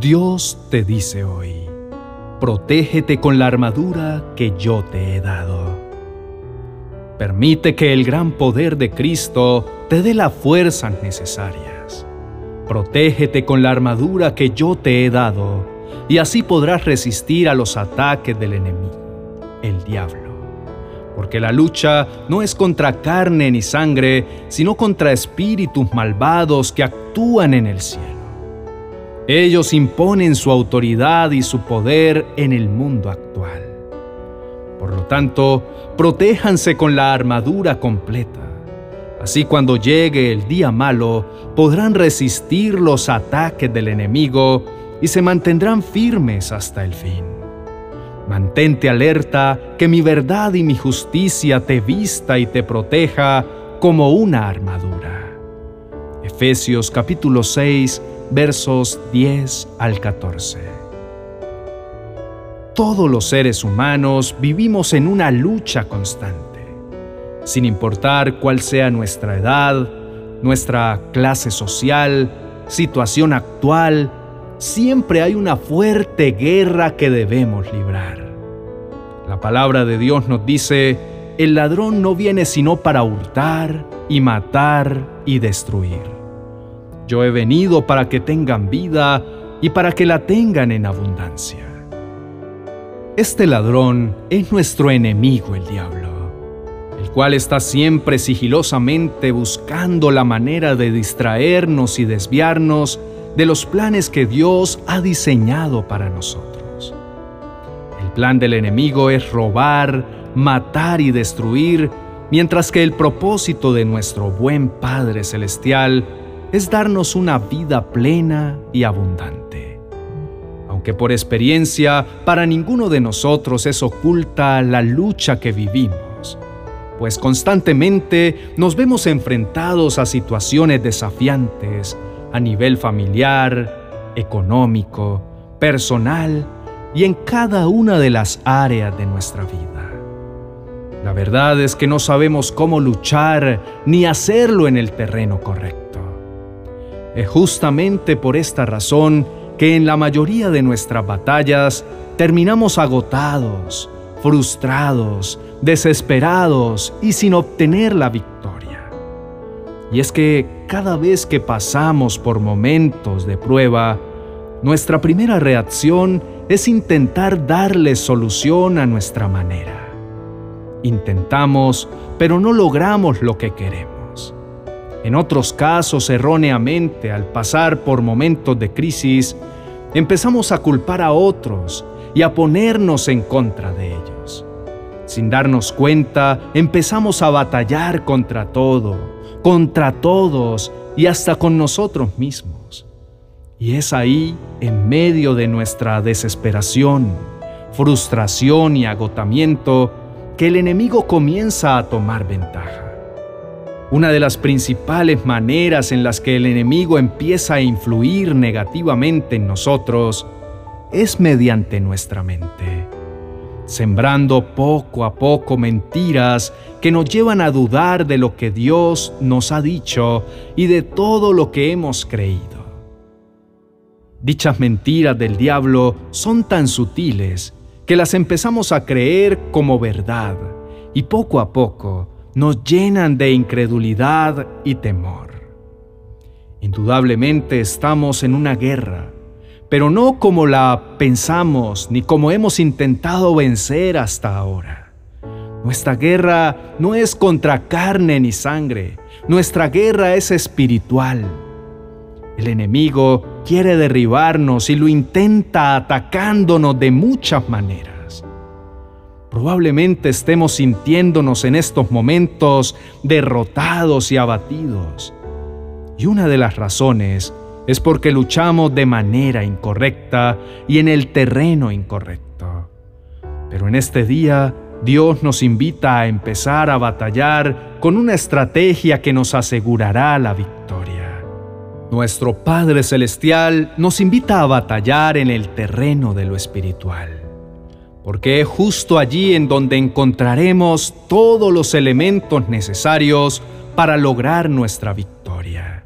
Dios te dice hoy, protégete con la armadura que yo te he dado. Permite que el gran poder de Cristo te dé las fuerzas necesarias. Protégete con la armadura que yo te he dado, y así podrás resistir a los ataques del enemigo, el diablo. Porque la lucha no es contra carne ni sangre, sino contra espíritus malvados que actúan en el cielo. Ellos imponen su autoridad y su poder en el mundo actual. Por lo tanto, protéjanse con la armadura completa. Así cuando llegue el día malo, podrán resistir los ataques del enemigo y se mantendrán firmes hasta el fin. Mantente alerta que mi verdad y mi justicia te vista y te proteja como una armadura. Efesios capítulo 6 versos 10 al 14. Todos los seres humanos vivimos en una lucha constante, sin importar cuál sea nuestra edad, nuestra clase social, situación actual, siempre hay una fuerte guerra que debemos librar. La palabra de Dios nos dice, el ladrón no viene sino para hurtar y matar y destruir. Yo he venido para que tengan vida y para que la tengan en abundancia. Este ladrón es nuestro enemigo el diablo, el cual está siempre sigilosamente buscando la manera de distraernos y desviarnos de los planes que Dios ha diseñado para nosotros. El plan del enemigo es robar, matar y destruir, mientras que el propósito de nuestro buen Padre Celestial es darnos una vida plena y abundante. Aunque por experiencia para ninguno de nosotros es oculta la lucha que vivimos, pues constantemente nos vemos enfrentados a situaciones desafiantes a nivel familiar, económico, personal y en cada una de las áreas de nuestra vida. La verdad es que no sabemos cómo luchar ni hacerlo en el terreno correcto. Es justamente por esta razón que en la mayoría de nuestras batallas terminamos agotados, frustrados, desesperados y sin obtener la victoria. Y es que cada vez que pasamos por momentos de prueba, nuestra primera reacción es intentar darle solución a nuestra manera. Intentamos, pero no logramos lo que queremos. En otros casos, erróneamente, al pasar por momentos de crisis, empezamos a culpar a otros y a ponernos en contra de ellos. Sin darnos cuenta, empezamos a batallar contra todo, contra todos y hasta con nosotros mismos. Y es ahí, en medio de nuestra desesperación, frustración y agotamiento, que el enemigo comienza a tomar ventaja. Una de las principales maneras en las que el enemigo empieza a influir negativamente en nosotros es mediante nuestra mente, sembrando poco a poco mentiras que nos llevan a dudar de lo que Dios nos ha dicho y de todo lo que hemos creído. Dichas mentiras del diablo son tan sutiles que las empezamos a creer como verdad y poco a poco nos llenan de incredulidad y temor. Indudablemente estamos en una guerra, pero no como la pensamos ni como hemos intentado vencer hasta ahora. Nuestra guerra no es contra carne ni sangre, nuestra guerra es espiritual. El enemigo quiere derribarnos y lo intenta atacándonos de muchas maneras. Probablemente estemos sintiéndonos en estos momentos derrotados y abatidos. Y una de las razones es porque luchamos de manera incorrecta y en el terreno incorrecto. Pero en este día Dios nos invita a empezar a batallar con una estrategia que nos asegurará la victoria. Nuestro Padre Celestial nos invita a batallar en el terreno de lo espiritual porque es justo allí en donde encontraremos todos los elementos necesarios para lograr nuestra victoria.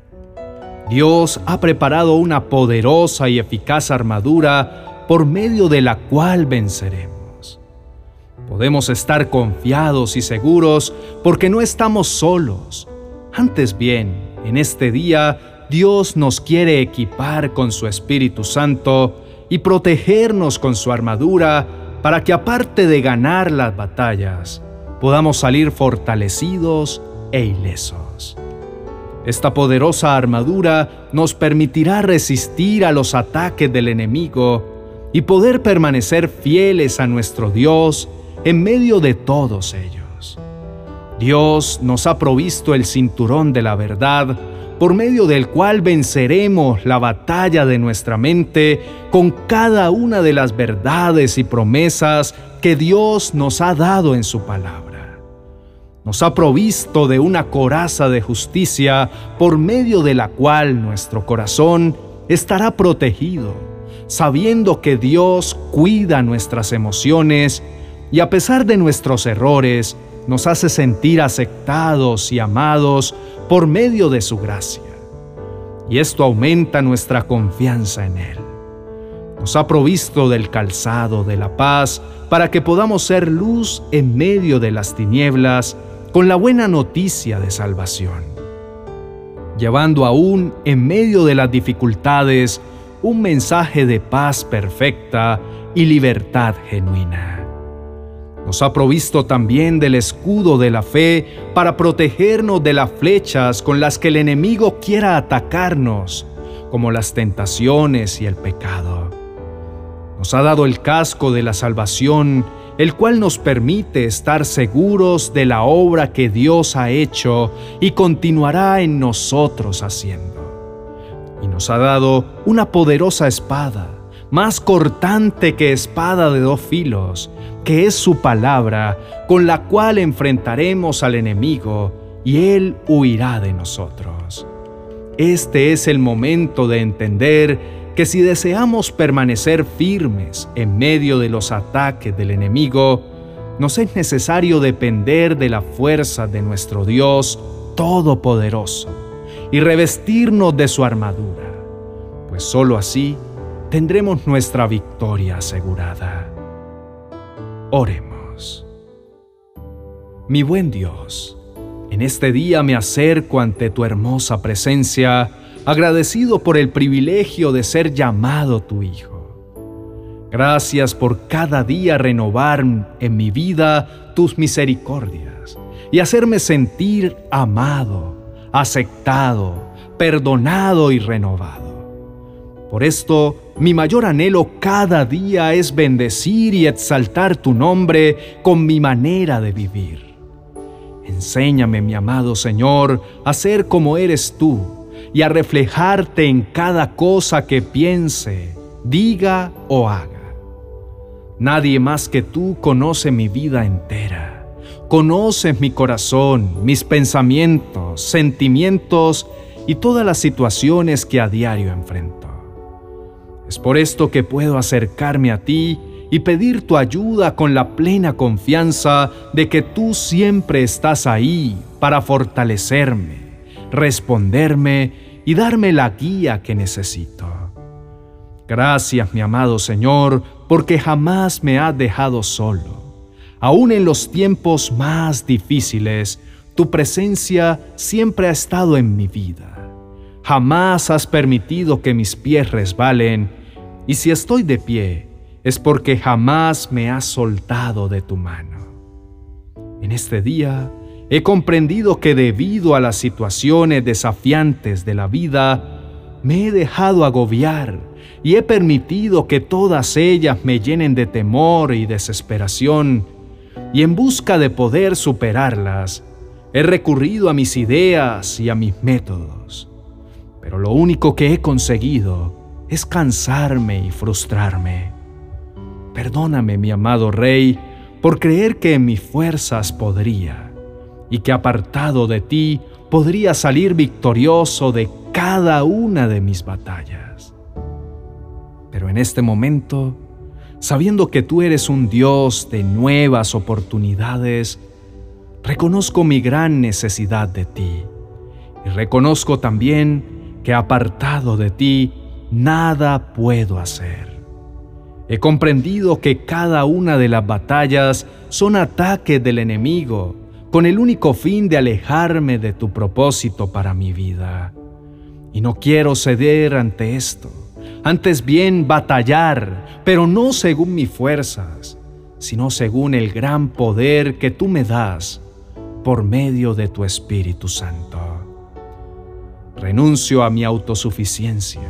Dios ha preparado una poderosa y eficaz armadura por medio de la cual venceremos. Podemos estar confiados y seguros porque no estamos solos. Antes bien, en este día, Dios nos quiere equipar con su Espíritu Santo y protegernos con su armadura para que aparte de ganar las batallas, podamos salir fortalecidos e ilesos. Esta poderosa armadura nos permitirá resistir a los ataques del enemigo y poder permanecer fieles a nuestro Dios en medio de todos ellos. Dios nos ha provisto el cinturón de la verdad por medio del cual venceremos la batalla de nuestra mente con cada una de las verdades y promesas que Dios nos ha dado en su palabra. Nos ha provisto de una coraza de justicia por medio de la cual nuestro corazón estará protegido, sabiendo que Dios cuida nuestras emociones y a pesar de nuestros errores, nos hace sentir aceptados y amados por medio de su gracia. Y esto aumenta nuestra confianza en Él. Nos ha provisto del calzado de la paz para que podamos ser luz en medio de las tinieblas con la buena noticia de salvación. Llevando aún en medio de las dificultades un mensaje de paz perfecta y libertad genuina. Nos ha provisto también del escudo de la fe para protegernos de las flechas con las que el enemigo quiera atacarnos, como las tentaciones y el pecado. Nos ha dado el casco de la salvación, el cual nos permite estar seguros de la obra que Dios ha hecho y continuará en nosotros haciendo. Y nos ha dado una poderosa espada, más cortante que espada de dos filos, que es su palabra, con la cual enfrentaremos al enemigo y él huirá de nosotros. Este es el momento de entender que si deseamos permanecer firmes en medio de los ataques del enemigo, nos es necesario depender de la fuerza de nuestro Dios Todopoderoso y revestirnos de su armadura, pues sólo así tendremos nuestra victoria asegurada. Oremos. Mi buen Dios, en este día me acerco ante tu hermosa presencia, agradecido por el privilegio de ser llamado tu Hijo. Gracias por cada día renovar en mi vida tus misericordias y hacerme sentir amado, aceptado, perdonado y renovado. Por esto, mi mayor anhelo cada día es bendecir y exaltar tu nombre con mi manera de vivir. Enséñame, mi amado Señor, a ser como eres tú y a reflejarte en cada cosa que piense, diga o haga. Nadie más que tú conoce mi vida entera. Conoces mi corazón, mis pensamientos, sentimientos y todas las situaciones que a diario enfrento. Es por esto que puedo acercarme a ti y pedir tu ayuda con la plena confianza de que tú siempre estás ahí para fortalecerme, responderme y darme la guía que necesito. Gracias, mi amado Señor, porque jamás me has dejado solo. Aún en los tiempos más difíciles, tu presencia siempre ha estado en mi vida. Jamás has permitido que mis pies resbalen y si estoy de pie, es porque jamás me has soltado de tu mano. En este día he comprendido que debido a las situaciones desafiantes de la vida, me he dejado agobiar y he permitido que todas ellas me llenen de temor y desesperación, y en busca de poder superarlas, he recurrido a mis ideas y a mis métodos. Lo único que he conseguido es cansarme y frustrarme. Perdóname, mi amado Rey, por creer que en mis fuerzas podría, y que apartado de ti podría salir victorioso de cada una de mis batallas. Pero en este momento, sabiendo que tú eres un Dios de nuevas oportunidades, reconozco mi gran necesidad de ti y reconozco también que apartado de ti nada puedo hacer. He comprendido que cada una de las batallas son ataques del enemigo con el único fin de alejarme de tu propósito para mi vida. Y no quiero ceder ante esto, antes bien batallar, pero no según mis fuerzas, sino según el gran poder que tú me das por medio de tu Espíritu Santo. Renuncio a mi autosuficiencia,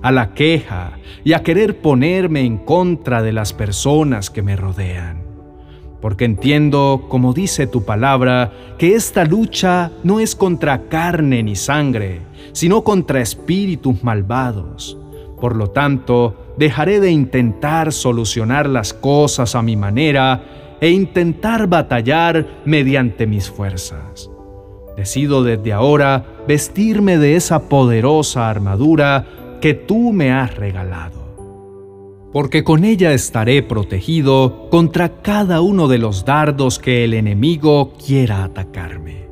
a la queja y a querer ponerme en contra de las personas que me rodean, porque entiendo, como dice tu palabra, que esta lucha no es contra carne ni sangre, sino contra espíritus malvados. Por lo tanto, dejaré de intentar solucionar las cosas a mi manera e intentar batallar mediante mis fuerzas. Decido desde ahora vestirme de esa poderosa armadura que tú me has regalado, porque con ella estaré protegido contra cada uno de los dardos que el enemigo quiera atacarme.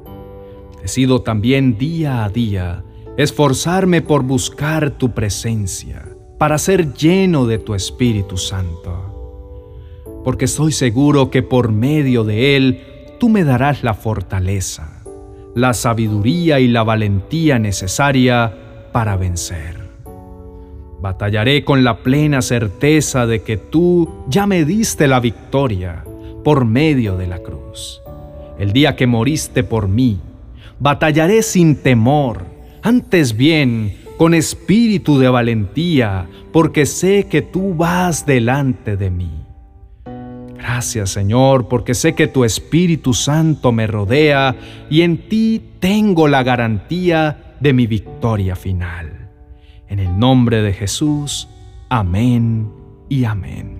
Decido también día a día esforzarme por buscar tu presencia, para ser lleno de tu Espíritu Santo, porque estoy seguro que por medio de Él tú me darás la fortaleza, la sabiduría y la valentía necesaria para vencer. Batallaré con la plena certeza de que tú ya me diste la victoria por medio de la cruz. El día que moriste por mí, batallaré sin temor antes bien con espíritu de valentía, porque sé que tú vas delante de mí. Gracias Señor, porque sé que tu Espíritu Santo me rodea y en ti tengo la garantía de mi victoria final. En el nombre de Jesús, amén y amén.